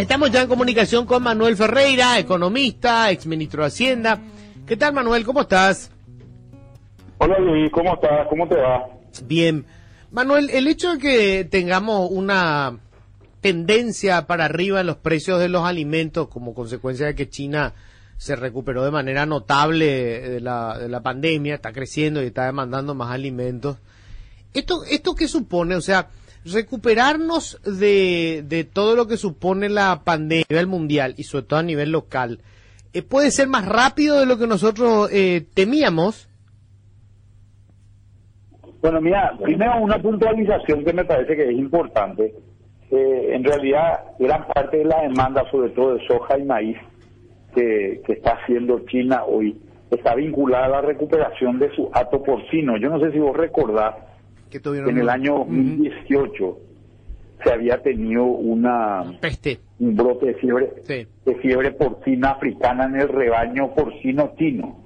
Estamos ya en comunicación con Manuel Ferreira, economista, exministro de Hacienda. ¿Qué tal, Manuel? ¿Cómo estás? Hola, Luis. ¿Cómo estás? ¿Cómo te va? Bien. Manuel, el hecho de que tengamos una tendencia para arriba en los precios de los alimentos como consecuencia de que China se recuperó de manera notable de la, de la pandemia, está creciendo y está demandando más alimentos. ¿Esto, ¿Esto qué supone? O sea, recuperarnos de, de todo lo que supone la pandemia a nivel mundial y sobre todo a nivel local, eh, ¿puede ser más rápido de lo que nosotros eh, temíamos? Bueno, mira, primero una puntualización que me parece que es importante. Eh, en realidad, gran parte de la demanda, sobre todo de soja y maíz, que, que está haciendo China hoy, está vinculada a la recuperación de su hato porcino. Yo no sé si vos recordás que en el año 2018 se había tenido una Peste. un brote de fiebre Sí. de fiebre porcina africana en el rebaño porcino chino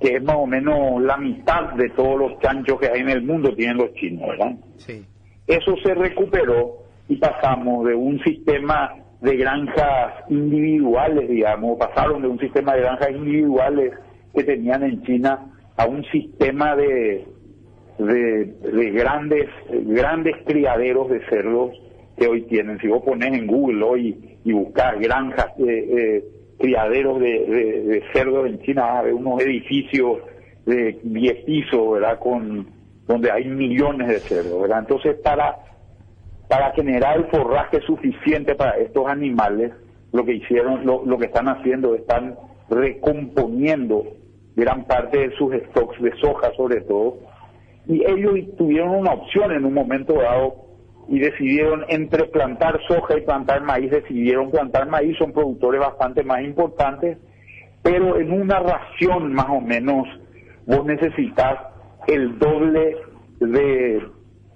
que es más o menos la mitad de todos los chanchos que hay en el mundo tienen los chinos, ¿verdad? Sí. Eso se recuperó y pasamos de un sistema de granjas individuales, digamos, pasaron de un sistema de granjas individuales que tenían en China a un sistema de, de, de grandes grandes criaderos de cerdos que hoy tienen. Si vos pones en Google hoy y buscas granjas, eh, eh, criaderos de, de, de cerdos en China, ver unos edificios de 10 pisos, ¿verdad? Con, donde hay millones de cerdos, ¿verdad? Entonces, para, para generar forraje suficiente para estos animales, lo que hicieron, lo, lo que están haciendo, están recomponiendo gran parte de sus stocks de soja, sobre todo, y ellos tuvieron una opción en un momento dado y decidieron entre plantar soja y plantar maíz, decidieron plantar maíz, son productores bastante más importantes, pero en una ración más o menos vos necesitas el doble de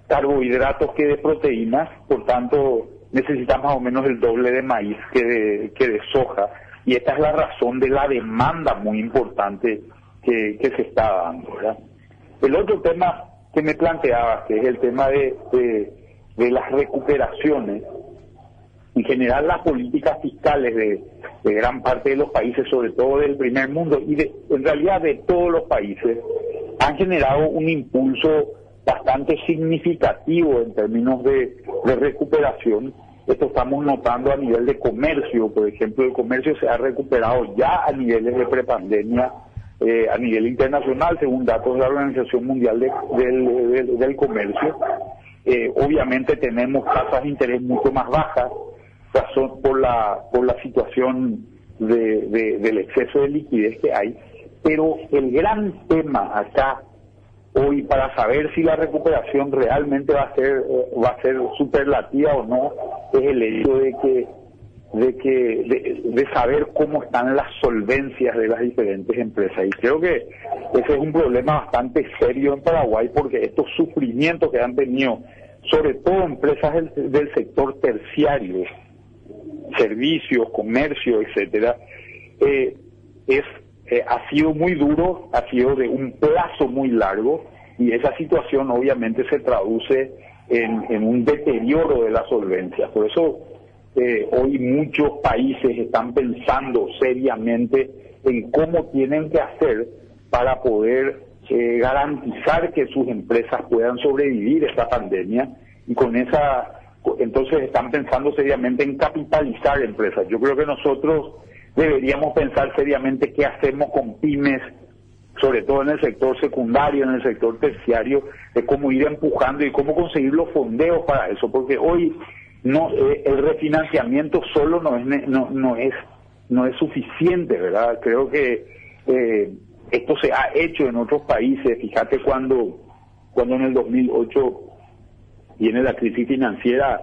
carbohidratos que de proteínas, por tanto necesitas más o menos el doble de maíz que de, que de soja, y esta es la razón de la demanda muy importante que, que se está dando. ¿verdad? El otro tema que me planteaba, que es el tema de, de, las recuperaciones, en general las políticas fiscales de, de, gran parte de los países, sobre todo del primer mundo y de, en realidad de todos los países, han generado un impulso bastante significativo en términos de, de recuperación. Esto estamos notando a nivel de comercio, por ejemplo, el comercio se ha recuperado ya a niveles de prepandemia eh, a nivel internacional, según datos de la Organización Mundial de, del, del, Comercio. Eh, obviamente tenemos tasas de interés mucho más bajas razón por la por la situación de, de, del exceso de liquidez que hay, pero el gran tema acá hoy para saber si la recuperación realmente va a ser eh, va a ser superlativa o no es el hecho de que de que de, saber cómo están las solvencias de las diferentes empresas. Y creo que ese es un problema bastante serio en Paraguay porque estos sufrimientos que han tenido sobre todo empresas del, del sector terciario servicios comercio etcétera eh, es eh, ha sido muy duro ha sido de un plazo muy largo y esa situación obviamente se traduce en, en un deterioro de la solvencia por eso eh, hoy muchos países están pensando seriamente en cómo tienen que hacer para poder eh, garantizar que sus empresas puedan sobrevivir esta pandemia y con esa entonces están pensando seriamente en capitalizar empresas. Yo creo que nosotros deberíamos pensar seriamente qué hacemos con pymes, sobre todo en el sector secundario, en el sector terciario, de cómo ir empujando y cómo conseguir los fondeos para eso, porque hoy no eh, el refinanciamiento solo no es no, no es no es suficiente verdad creo que eh, esto se ha hecho en otros países. Fíjate cuando cuando en el 2008 viene la crisis financiera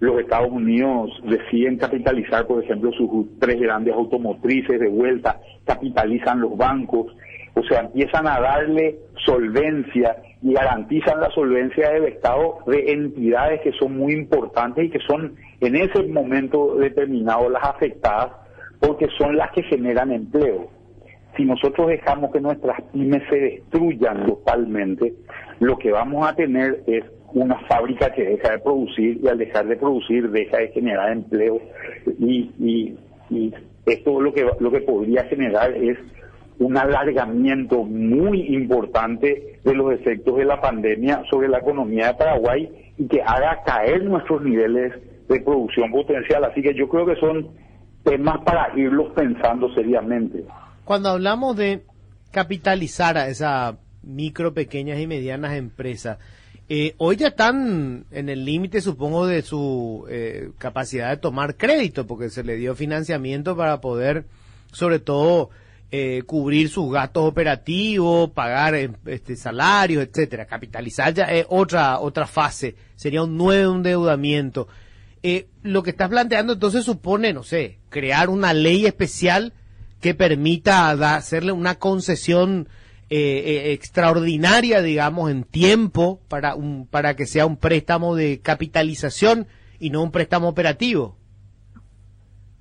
los Estados Unidos deciden capitalizar por ejemplo sus tres grandes automotrices de vuelta capitalizan los bancos o sea empiezan a darle solvencia y garantizan la solvencia del Estado de entidades que son muy importantes y que son en ese momento determinado las afectadas porque son las que generan empleo. Si nosotros dejamos que nuestras pymes se destruyan totalmente, lo que vamos a tener es una fábrica que deja de producir y al dejar de producir deja de generar empleo y, y, y esto lo que lo que podría generar es un alargamiento muy importante de los efectos de la pandemia sobre la economía de Paraguay y que haga caer nuestros niveles de producción potencial. Así que yo creo que son temas para irlos pensando seriamente. Cuando hablamos de capitalizar a esas micro, pequeñas y medianas empresas, eh, hoy ya están en el límite, supongo, de su eh, capacidad de tomar crédito, porque se le dio financiamiento para poder, sobre todo, eh, cubrir sus gastos operativos, pagar este, salarios, etcétera. Capitalizar ya es otra otra fase, sería un nuevo endeudamiento. lo que estás planteando entonces supone, no sé, crear una ley especial que permita hacerle una concesión eh, eh, extraordinaria, digamos, en tiempo para, un, para que sea un préstamo de capitalización y no un préstamo operativo.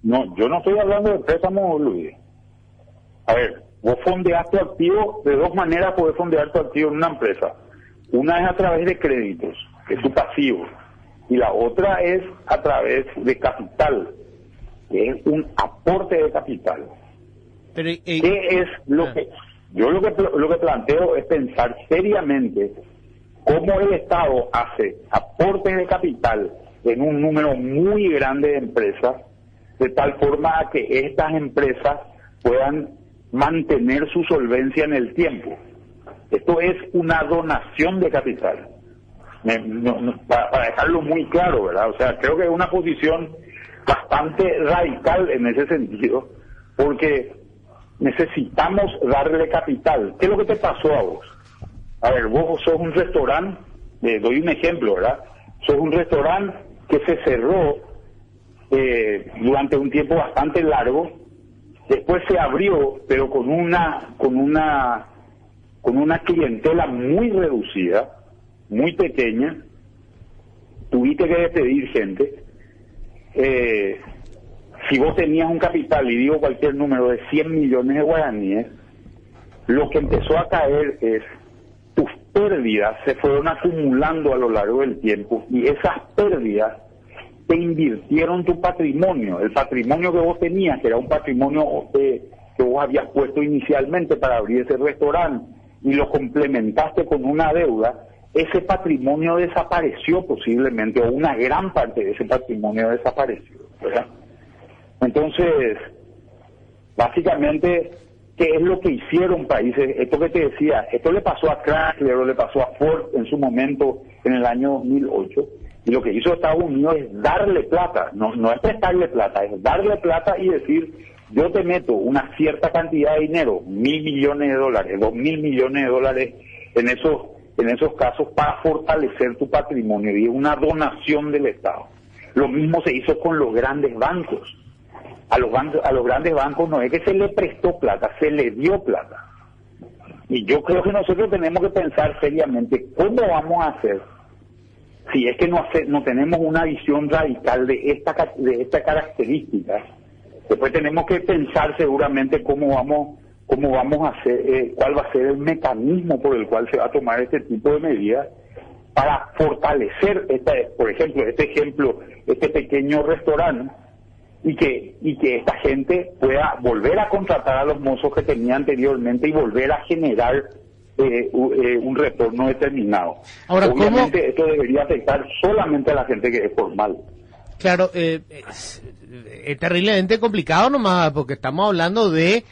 No, yo no estoy hablando de préstamo, Luis. A ver, vos fondeas tu activo, de dos maneras podés fondear tu activo en una empresa. Una es a través de créditos, que es tu pasivo, y la otra es a través de capital, que es un aporte de capital. Pero, eh, ¿Qué es lo ah. que yo lo que, lo que planteo es pensar seriamente cómo el Estado hace aportes de capital en un número muy grande de empresas, de tal forma que estas empresas puedan mantener su solvencia en el tiempo. Esto es una donación de capital. para, dejarlo muy claro, ¿verdad? O sea, creo que es una posición bastante radical en ese sentido, porque necesitamos darle capital. ¿Qué es lo que te pasó a vos? A ver, vos sos un restaurante, le doy un ejemplo, ¿verdad? Sos un restaurante que se cerró eh, durante un tiempo bastante largo, después se abrió, pero con una, con una, con una clientela muy reducida, muy pequeña, tuviste que despedir gente, eh, si vos tenías un capital, y digo cualquier número, de 100 millones de guaraníes, lo que empezó a caer es tus pérdidas se fueron acumulando a lo largo del tiempo y esas pérdidas te invirtieron tu patrimonio, el patrimonio que vos tenías, que era un patrimonio que vos habías puesto inicialmente para abrir ese restaurante y lo complementaste con una deuda, ese patrimonio desapareció posiblemente, o una gran parte de ese patrimonio desapareció. Entonces, básicamente, ¿qué es lo que hicieron países? Esto que te decía, esto le pasó a Chrysler le pasó a Ford en su momento en el año 2008. Y lo que hizo Estados Unidos es darle plata, no, no es prestarle plata, es darle plata y decir, yo te meto una cierta cantidad de dinero, mil millones de dólares, dos mil millones de dólares en esos, en esos casos para fortalecer tu patrimonio y es una donación del Estado. Lo mismo se hizo con los grandes bancos a los, bancos, a los grandes bancos no es que se le prestó plata, se le dio plata. Y yo creo que nosotros tenemos que pensar seriamente cómo vamos a hacer si es que no, hace, no tenemos una visión radical de esta de esta característica. Después tenemos que pensar seguramente cómo vamos cómo vamos a hacer, eh, cuál va a ser el mecanismo por el cual se va a tomar este tipo de medidas para fortalecer, esta, por ejemplo, este ejemplo, este pequeño restaurante y que, y que esta gente pueda volver a contratar a los mozos que tenía anteriormente y volver a generar eh, eh, un retorno determinado. Ahora, Obviamente esto debería afectar solamente a la gente que es formal. Claro, eh, es, terriblemente complicado nomás porque estamos hablando de,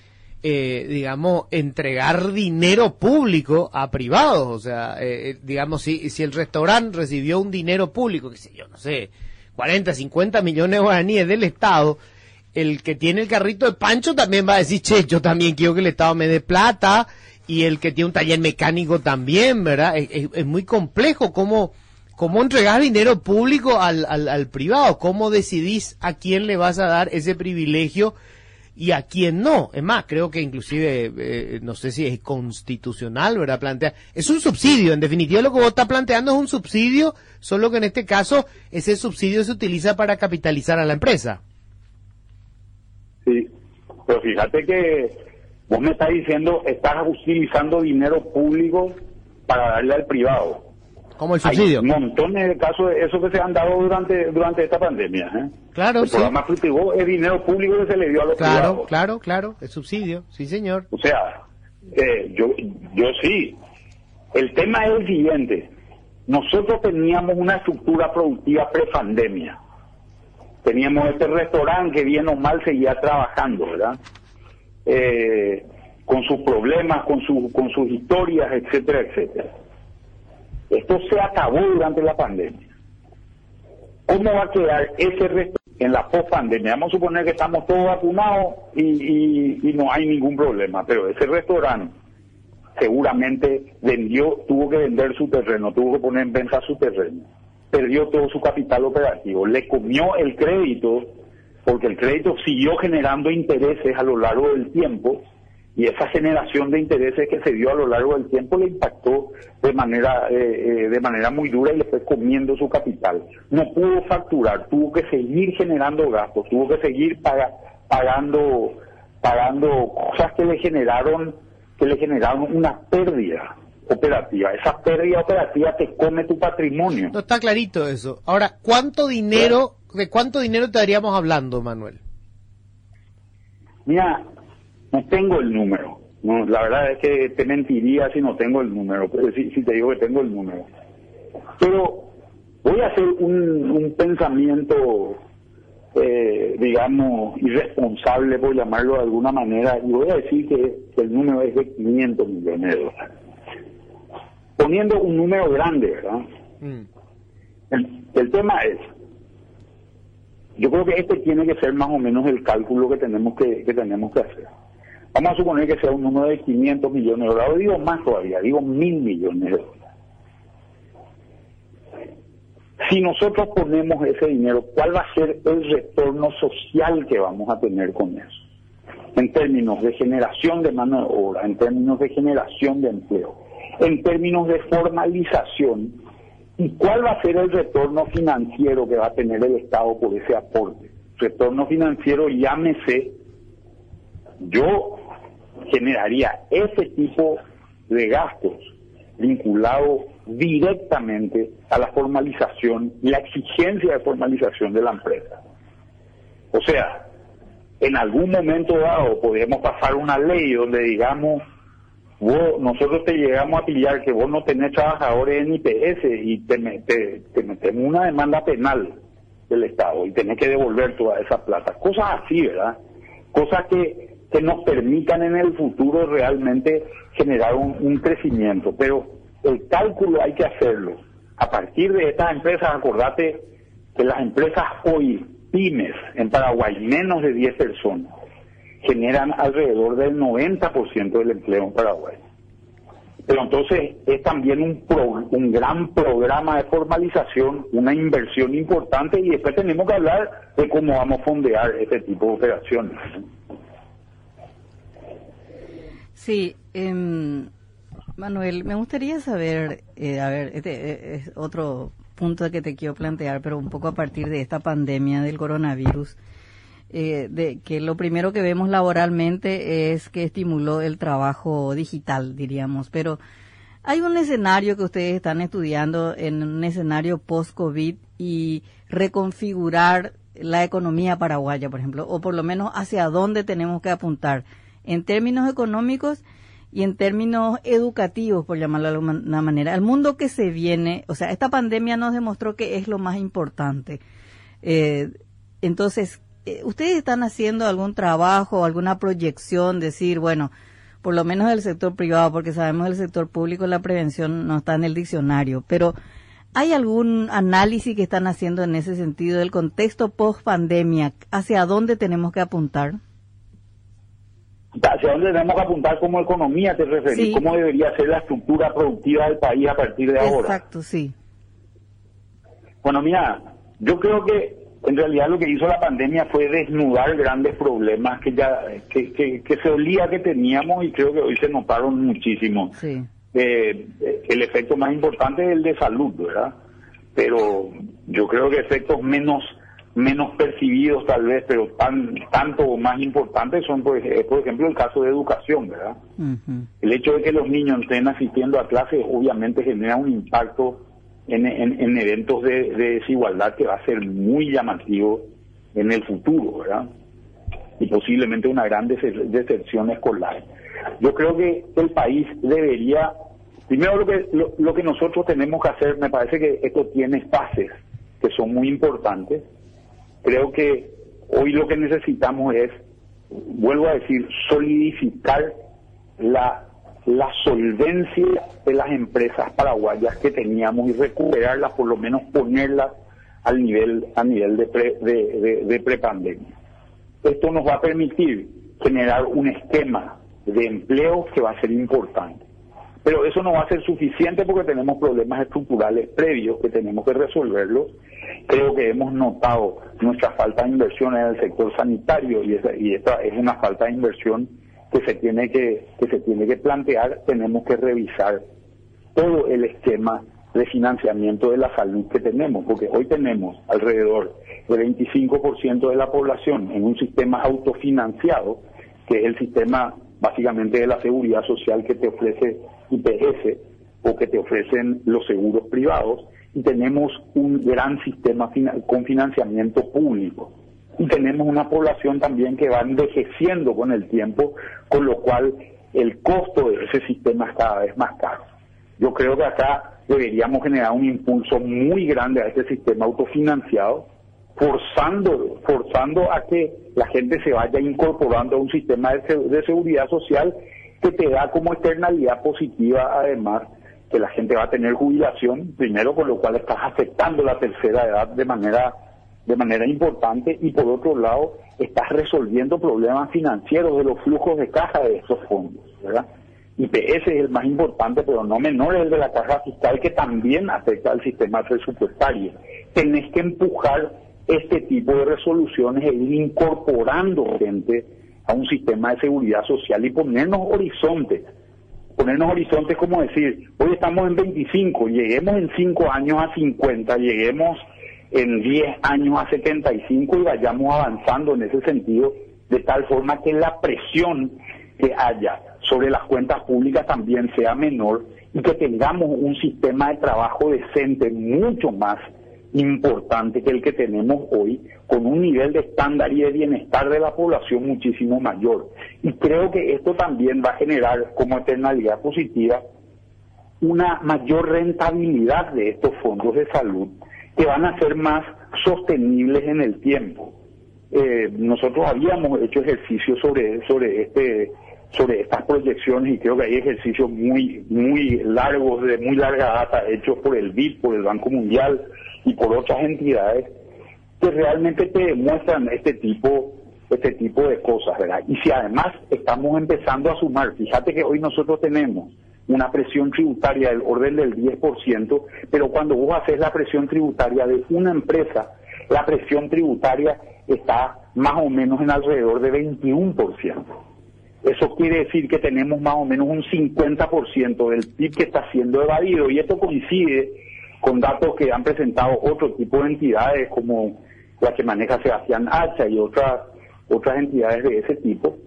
digamos, entregar dinero público a privados. O sea, digamos, si, si el restaurante recibió un dinero público, que sé yo, no sé, 40, 50 millones de guaraníes del Estado, el que tiene el carrito de Pancho también va a decir, che, yo también quiero que el Estado me dé plata, y el que tiene un taller mecánico también, ¿verdad? Es, muy complejo cómo, cómo entregar dinero público al, al, privado, cómo decidís a quién le vas a dar ese privilegio y a quién no. Es más, creo que inclusive, eh, no sé si es constitucional, ¿verdad? Plantea, es un subsidio, en definitiva lo que vos estás planteando es un subsidio, solo que en este caso ese subsidio se utiliza para capitalizar a la empresa. Sí, pero fíjate que vos me estás diciendo, estás utilizando dinero público para darle al privado. Como el subsidio. Hay montones de casos de eso que se han dado durante durante esta pandemia. ¿eh? Claro, el sí. programa Frutigó es dinero público que se le dio a los Claro, privados. claro, claro, el subsidio, sí señor. O sea, eh, yo, yo sí. El tema es el siguiente. Nosotros teníamos una estructura productiva prepandemia. Teníamos este restaurante que bien o mal seguía trabajando, ¿verdad? Eh, con sus problemas, con, su, con sus historias, etcétera, etcétera. Esto se acabó durante la pandemia. ¿Cómo va a quedar ese restaurante en la post-pandemia? Vamos a suponer que estamos todos vacunados y, y- y no hay ningún problema, pero ese restaurante seguramente vendió, tuvo que vender su terreno, tuvo que poner en venta su terreno, perdió todo su capital operativo, le comió el crédito, porque el crédito siguió generando intereses a lo largo del tiempo, y esa generación de intereses que se dio a lo largo del tiempo le impactó de manera eh, eh, de manera muy dura y le fue comiendo su capital. No pudo facturar, tuvo que seguir generando gastos, tuvo que seguir paga- pagando pagando cosas que le generaron que le generaron una pérdida operativa. Esa pérdida operativa te come tu patrimonio. No está clarito eso. Ahora, ¿cuánto dinero, de cuánto dinero estaríamos hablando, Manuel? Mira, no tengo el número. No, la verdad es que te mentiría si no tengo el número, pero si, si te digo que tengo el número. Pero voy a hacer un, un pensamiento, eh, digamos, irresponsable, por llamarlo de alguna manera, y voy a decir que, que el número es de 500 millones de dólares. Poniendo un número grande, ¿verdad? Mm. El, el tema es, yo creo que este tiene que ser más o menos el cálculo que tenemos que, que tenemos que hacer. Vamos a suponer que sea un número de 500 millones de dólares, digo más todavía, digo mil millones de dólares. Si nosotros ponemos ese dinero, ¿cuál va a ser el retorno social que vamos a tener con eso? En términos de generación de mano de obra, en términos de generación de empleo, en términos de formalización, ¿y cuál va a ser el retorno financiero que va a tener el Estado por ese aporte? Retorno financiero, llámese, yo generaría ese tipo de gastos vinculado directamente a la formalización y la exigencia de formalización de la empresa. O sea, en algún momento dado podemos pasar una ley donde digamos, vos, nosotros te llegamos a pillar que vos no tenés trabajadores en IPS y te, te, te metemos una demanda penal del Estado y tenés que devolver toda esa plata. Cosas así, ¿verdad? Cosas que, que nos permitan en el futuro realmente generar un, un crecimiento. Pero el cálculo hay que hacerlo. A partir de estas empresas, acordate que las empresas hoy, pymes, en Paraguay, menos de 10 personas, generan alrededor del 90% del empleo en Paraguay. Pero entonces es también un, pro- un gran programa de formalización, una inversión importante y después tenemos que hablar de cómo vamos a fondear este tipo de operaciones. Sí, em, Manuel, me gustaría saber, eh, a ver, este eh, es otro punto que te quiero plantear, pero un poco a partir de esta pandemia del coronavirus, eh, de que lo primero que vemos laboralmente es que estimuló el trabajo digital, diríamos, pero hay un escenario que ustedes están estudiando en un escenario post-COVID y reconfigurar la economía paraguaya, por ejemplo, o por lo menos hacia dónde tenemos que apuntar en términos económicos y en términos educativos, por llamarlo de alguna manera. El mundo que se viene, o sea, esta pandemia nos demostró que es lo más importante. Eh, entonces, ¿ustedes están haciendo algún trabajo, alguna proyección, decir, bueno, por lo menos del sector privado, porque sabemos del sector público la prevención no está en el diccionario, pero ¿hay algún análisis que están haciendo en ese sentido del contexto post pandemia? ¿Hacia dónde tenemos que apuntar? ¿Hacia dónde tenemos que apuntar como economía, te referís? Sí. ¿Cómo debería ser la estructura productiva del país a partir de ahora? Exacto, sí. Bueno, mira, yo creo que en realidad lo que hizo la pandemia fue desnudar grandes problemas que ya que, que, que se olía que teníamos y creo que hoy se notaron muchísimo. Sí. Eh, el efecto más importante es el de salud, ¿verdad? Pero yo creo que efectos menos menos percibidos tal vez, pero tan tanto o más importantes son, por, ej- por ejemplo, el caso de educación, ¿verdad? El hecho de que los niños estén asistiendo a clases obviamente genera un impacto en, en, eventos de, desigualdad que va a ser muy llamativo en el futuro, ¿verdad? Y posiblemente una gran decepción escolar. Yo creo que el país debería, primero lo que, lo, que nosotros tenemos que hacer, me parece que esto tiene fases que son muy importantes. Creo que hoy lo que necesitamos es, vuelvo a decir, solidificar la la solvencia de las empresas paraguayas que teníamos y recuperarlas, por lo menos ponerlas al nivel a nivel de, pre, de, de, prepandemia. Esto nos va a permitir generar un esquema de empleo que va a ser importante. Pero eso no va a ser suficiente porque tenemos problemas estructurales previos que tenemos que resolverlos. Creo que hemos notado nuestra falta de inversión en el sector sanitario y, y esta es una falta de inversión que se tiene que, que se tiene que plantear, tenemos que revisar todo el esquema de financiamiento de la salud que tenemos, porque hoy tenemos alrededor del 25% de la población en un sistema autofinanciado, que es el sistema básicamente de la seguridad social que te ofrece IPS o que te ofrecen los seguros privados, y tenemos un gran sistema con financiamiento público y tenemos una población también que va envejeciendo con el tiempo, con lo cual el costo de ese sistema es cada vez más caro. Yo creo que acá deberíamos generar un impulso muy grande a este sistema autofinanciado, forzando, forzando a que la gente se vaya incorporando a un sistema de, de seguridad social que te da como externalidad positiva además que la gente va a tener jubilación, primero con lo cual estás afectando la tercera edad de manera de manera importante y por otro lado estás resolviendo problemas financieros de los flujos de caja de esos fondos, ¿verdad? IPS es el más importante, pero no menor es el de la caja fiscal que también afecta al sistema presupuestario. Tenés que empujar este tipo de resoluciones e ir incorporando gente a un sistema de seguridad social y ponernos horizontes. Ponernos horizontes como decir, hoy estamos en 25, lleguemos en 5 años a 50, lleguemos en 10 años a 75 y vayamos avanzando en ese sentido, de tal forma que la presión que haya sobre las cuentas públicas también sea menor y que tengamos un sistema de trabajo decente mucho más importante que el que tenemos hoy, con un nivel de estándar y de bienestar de la población muchísimo mayor. Y creo que esto también va a generar como eternalidad positiva una mayor rentabilidad de estos fondos de salud que van a ser más sostenibles en el tiempo. Eh, nosotros habíamos hecho ejercicios sobre sobre este sobre estas proyecciones y creo que hay ejercicios muy muy largos de muy larga data hechos por el BID, por el Banco Mundial y por otras entidades que realmente te demuestran este tipo este tipo de cosas, ¿verdad? Y si además estamos empezando a sumar, fíjate que hoy nosotros tenemos una presión tributaria del orden del 10%, pero cuando vos haces la presión tributaria de una empresa, la presión tributaria está más o menos en alrededor de 21%. Eso quiere decir que tenemos más o menos un 50% del PIB que está siendo evadido y esto coincide con datos que han presentado otro tipo de entidades como la que maneja Sebastián Hacha y otras otras entidades de ese tipo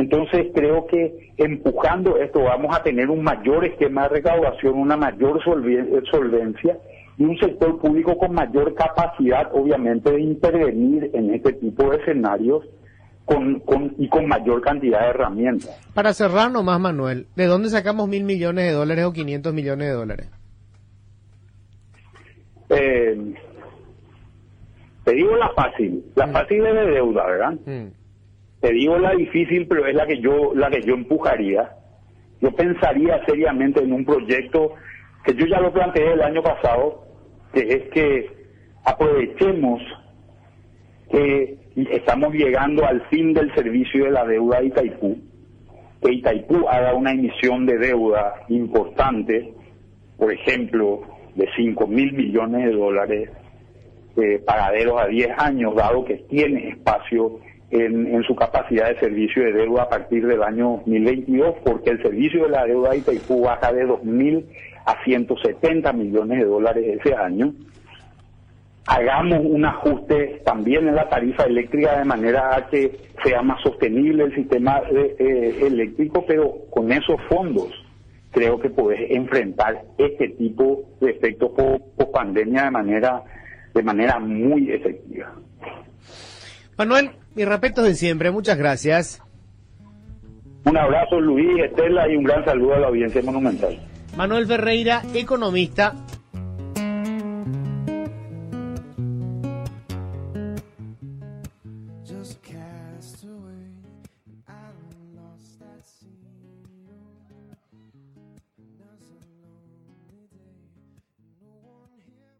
entonces creo que empujando esto vamos a tener un mayor esquema de recaudación, una mayor solvencia y un sector público con mayor capacidad, obviamente, de intervenir en este tipo de escenarios con, y con mayor cantidad de herramientas. Para cerrar nomás, Manuel, ¿de dónde sacamos mil millones de dólares o 500 millones de dólares? Eh, te digo la fácil, la mm. fácil es de deuda, ¿verdad? Mm. Te digo la difícil, pero es la que yo la que yo empujaría. Yo pensaría seriamente en un proyecto que yo ya lo planteé el año pasado, que es que aprovechemos que estamos llegando al fin del servicio de la deuda de Itaipú, que Itaipú haga una emisión de deuda importante, por ejemplo, de 5 mil millones de dólares, eh, pagaderos a 10 años, dado que tiene espacio en, su capacidad de servicio de deuda a partir del año 2022, porque el servicio de la deuda de Itaipú baja de 2.000 a 170 millones de dólares ese año. Hagamos un ajuste también en la tarifa eléctrica de manera a que sea más sostenible el sistema eh, eléctrico, pero con esos fondos creo que podés enfrentar este tipo de efectos post pandemia de manera, de manera muy efectiva. Manuel, mi respeto de siempre, muchas gracias. Un abrazo Luis, Estela y un gran saludo a la audiencia monumental. Manuel Ferreira, economista,